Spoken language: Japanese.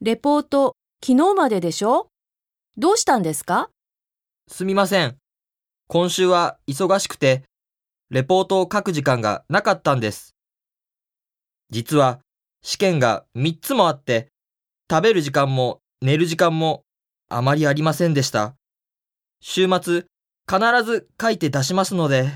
レポート、昨日まででしょ？どうしたんですか？すみません。今週は忙しくて、レポートを書く時間がなかったんです。実は試験が3つもあって、食べる時間も寝る時間もあまりありませんでした。週末、必ず書いて出しますので。